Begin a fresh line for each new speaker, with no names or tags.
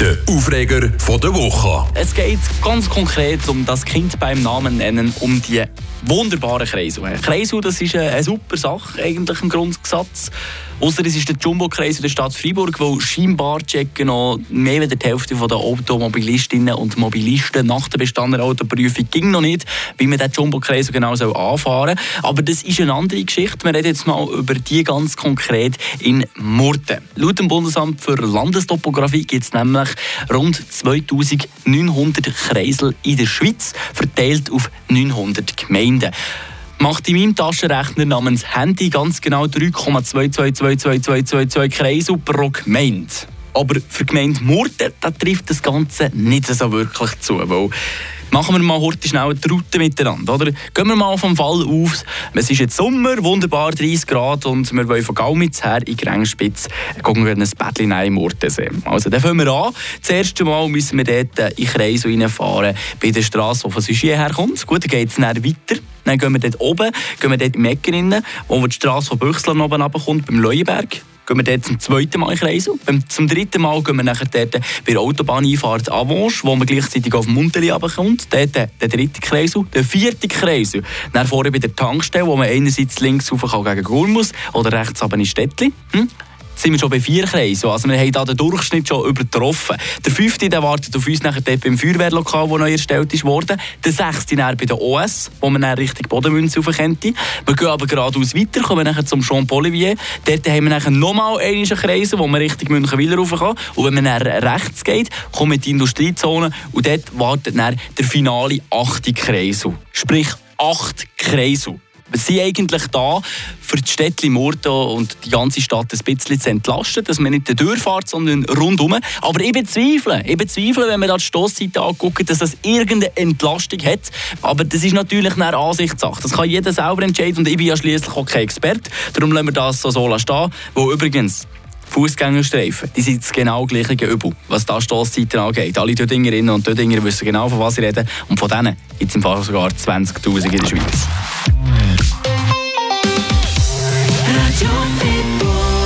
Der Aufreger der Woche.
Es geht ganz konkret um das Kind beim Namen nennen, um die wunderbaren Kreisel. Kreisel, das ist eine, super Sache eigentlich im Grundsatz. Außer es ist der Jumbo-Kreis der Stadt Freiburg, wo scheinbar checken noch mehr als die Hälfte der Automobilistinnen und Mobilisten nach der bestandenen Autoprüfung ging noch nicht, wie man den Jumbo-Kreis genau anfahren soll. Aber das ist eine andere Geschichte. Wir reden jetzt mal über die ganz konkret in Murten. Laut dem Bundesamt für Landestopographie gibt es nämlich rund 2900 Kreisel in der Schweiz, verteilt auf 900 Gemeinden macht in meinem Taschenrechner namens Handy ganz genau 3,222222 Kreisel pro Gemeinde. Aber für die Gemeinde Murten trifft das Ganze nicht so wirklich zu, Machen wir mal heute schnell eine Route miteinander. Oder? Gehen wir mal vom Fall aus. Es ist jetzt Sommer, wunderbar 30 Grad und wir wollen von Gaumitz her in Grengspitz gucken ein Bettchen im Murtensee. Also, dann fangen wir an. Das erste Mal müssen wir dort in Kreis reinfahren, bei der Straße, die von Sugier herkommt. Gut, dann geht es dann weiter. Dann gehen wir dort oben, gehen wir dort im Ecken rein, wo die Straße von Büchsler oben runterkommt, beim Leuenberg gehen wir dort zum zweiten Mal in Kreisel. Zum dritten Mal gehen wir nachher dort bei der Autobahneinfahrt Avanche, wo man gleichzeitig auf Munteli runterkommt. Dort der dritte Kreisel. Der vierte Kreisel, dann vorne bei der Tankstelle, wo man einerseits links rauf kann gegen Gurmus oder rechts aber in Städtli. Hm? Sind wir schon bei vier Kreisen. Also wir haben da den Durchschnitt schon übertroffen. Der fünfte der wartet auf uns nachher dort beim Feuerwehrlokal, das neu erstellt worden. Der sechste dann bei der OS, wo man dann Richtung Bodenmünze rauf könnte. Wir gehen aber geradeaus weiter, kommen nachher zum Jean Polivier. Dort haben wir nachher nochmal einen Kreis, wo man Richtung Münchenwiller rauf kann. Und wenn man dann rechts geht, kommt die Industriezone und dort wartet dann der finale achte Kreisel. Sprich, acht Kreisel. Wir sind eigentlich da, für die Städte Murten und die ganze Stadt ein bisschen zu entlasten, dass man nicht durchfährt, sondern rundum. Aber ich bezweifle, ich bezweifle, wenn man da die Stossseite anguckt, dass das irgendeine Entlastung hat. Aber das ist natürlich eine Ansichtssache. Das kann jeder selber entscheiden und ich bin ja schließlich auch kein Experte. Darum lassen wir das so stehen. Wo übrigens Fußgängerstreifen, die sind das genau gleiche Übel, was da Stosszeiten angeht. Alle Dödingerinnen und Dödinger wissen genau, von was sie reden. Und von denen gibt es im Fall sogar 20'000 in der Schweiz.